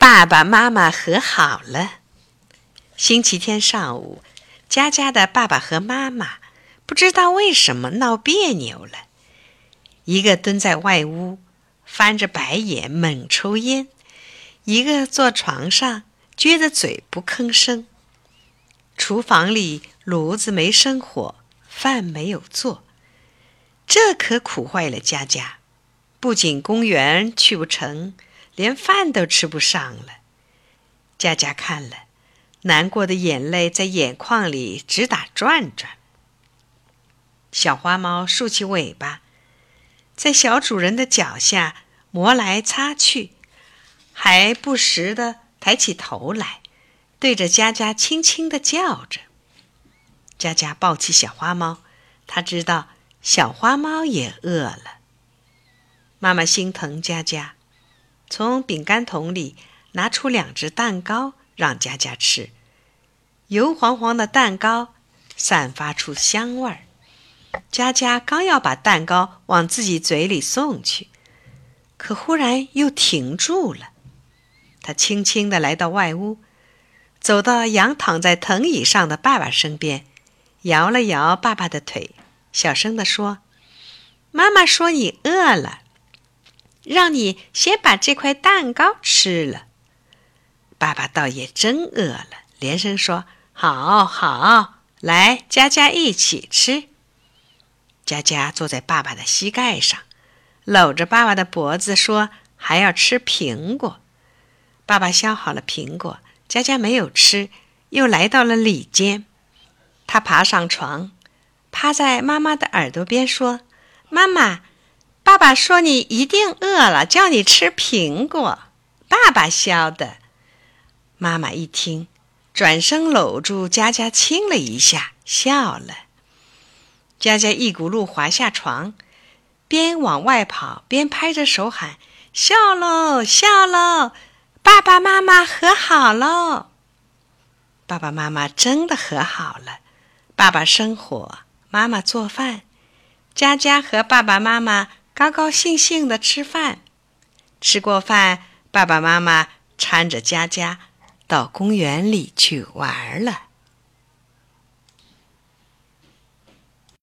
爸爸妈妈和好了。星期天上午，佳佳的爸爸和妈妈不知道为什么闹别扭了，一个蹲在外屋，翻着白眼猛抽烟；一个坐床上撅着嘴不吭声。厨房里炉子没生火，饭没有做，这可苦坏了佳佳。不仅公园去不成。连饭都吃不上了，佳佳看了，难过的眼泪在眼眶里直打转转。小花猫竖起尾巴，在小主人的脚下磨来擦去，还不时的抬起头来，对着佳佳轻轻的叫着。佳佳抱起小花猫，他知道小花猫也饿了。妈妈心疼佳佳。从饼干桶里拿出两只蛋糕，让佳佳吃。油黄黄的蛋糕散发出香味儿。佳佳刚要把蛋糕往自己嘴里送去，可忽然又停住了。他轻轻地来到外屋，走到仰躺在藤椅上的爸爸身边，摇了摇爸爸的腿，小声地说：“妈妈说你饿了。”让你先把这块蛋糕吃了。爸爸倒也真饿了，连声说：“好好，来，佳佳一起吃。”佳佳坐在爸爸的膝盖上，搂着爸爸的脖子说：“还要吃苹果。”爸爸削好了苹果，佳佳没有吃，又来到了里间。他爬上床，趴在妈妈的耳朵边说：“妈妈。”爸爸说：“你一定饿了，叫你吃苹果。”爸爸削的。妈妈一听，转身搂住佳佳，亲了一下，笑了。佳佳一骨碌滑下床，边往外跑边拍着手喊：“笑喽，笑喽！爸爸妈妈和好喽！”爸爸妈妈真的和好了。爸爸生火，妈妈做饭，佳佳和爸爸妈妈。高高兴兴的吃饭，吃过饭，爸爸妈妈搀着佳佳到公园里去玩了。